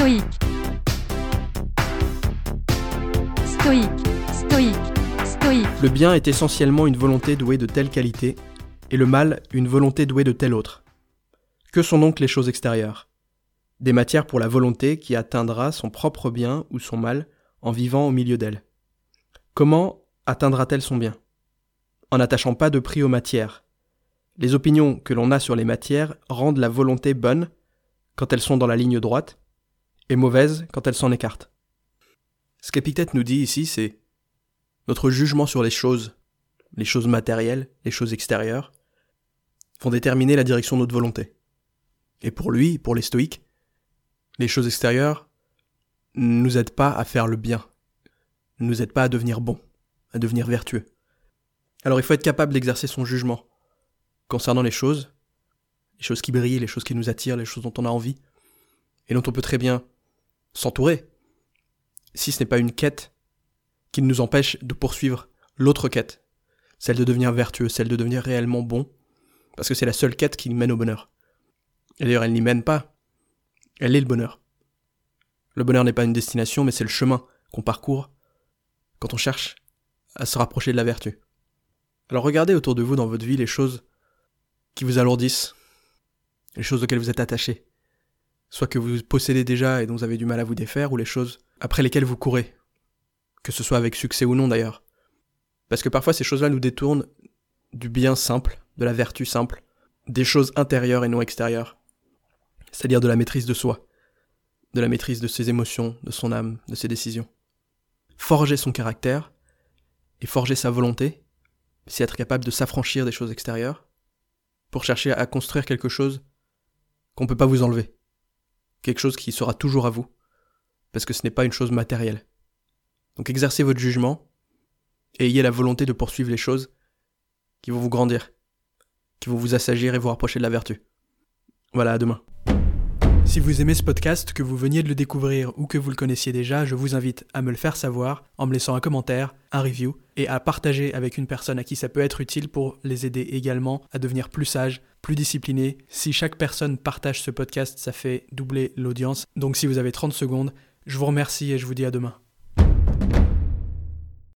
stoïque, stoïque, stoïque, Le bien est essentiellement une volonté douée de telle qualité, et le mal une volonté douée de telle autre. Que sont donc les choses extérieures? Des matières pour la volonté qui atteindra son propre bien ou son mal en vivant au milieu d'elle. Comment atteindra-t-elle son bien? En n'attachant pas de prix aux matières. Les opinions que l'on a sur les matières rendent la volonté bonne quand elles sont dans la ligne droite, et mauvaise quand elles s'en écartent. Ce qu'Épictète nous dit ici, c'est notre jugement sur les choses, les choses matérielles, les choses extérieures, vont déterminer la direction de notre volonté. Et pour lui, pour les stoïques, les choses extérieures ne nous aident pas à faire le bien, ne nous aident pas à devenir bon, à devenir vertueux. Alors il faut être capable d'exercer son jugement concernant les choses, les choses qui brillent, les choses qui nous attirent, les choses dont on a envie, et dont on peut très bien s'entourer, si ce n'est pas une quête qui nous empêche de poursuivre l'autre quête, celle de devenir vertueux, celle de devenir réellement bon, parce que c'est la seule quête qui mène au bonheur. Et d'ailleurs, elle n'y mène pas, elle est le bonheur. Le bonheur n'est pas une destination, mais c'est le chemin qu'on parcourt quand on cherche à se rapprocher de la vertu. Alors regardez autour de vous dans votre vie les choses qui vous alourdissent, les choses auxquelles vous êtes attachés, soit que vous possédez déjà et dont vous avez du mal à vous défaire, ou les choses après lesquelles vous courez, que ce soit avec succès ou non d'ailleurs. Parce que parfois ces choses-là nous détournent du bien simple, de la vertu simple, des choses intérieures et non extérieures, c'est-à-dire de la maîtrise de soi, de la maîtrise de ses émotions, de son âme, de ses décisions. Forger son caractère et forger sa volonté, c'est être capable de s'affranchir des choses extérieures pour chercher à construire quelque chose qu'on ne peut pas vous enlever, quelque chose qui sera toujours à vous, parce que ce n'est pas une chose matérielle. Donc exercez votre jugement et ayez la volonté de poursuivre les choses qui vont vous grandir, qui vont vous assagir et vous rapprocher de la vertu. Voilà, à demain. Si vous aimez ce podcast, que vous veniez de le découvrir ou que vous le connaissiez déjà, je vous invite à me le faire savoir en me laissant un commentaire, un review et à partager avec une personne à qui ça peut être utile pour les aider également à devenir plus sages, plus disciplinés. Si chaque personne partage ce podcast, ça fait doubler l'audience. Donc si vous avez 30 secondes, je vous remercie et je vous dis à demain.